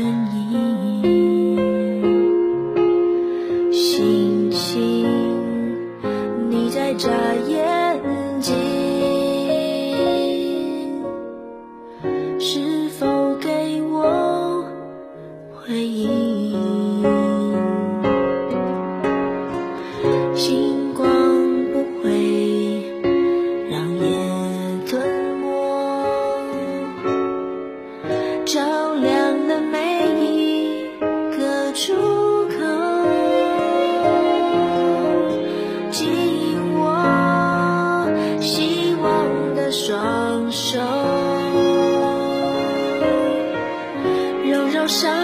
原因星星你在眨眼睛是否给我回应？星手，揉揉伤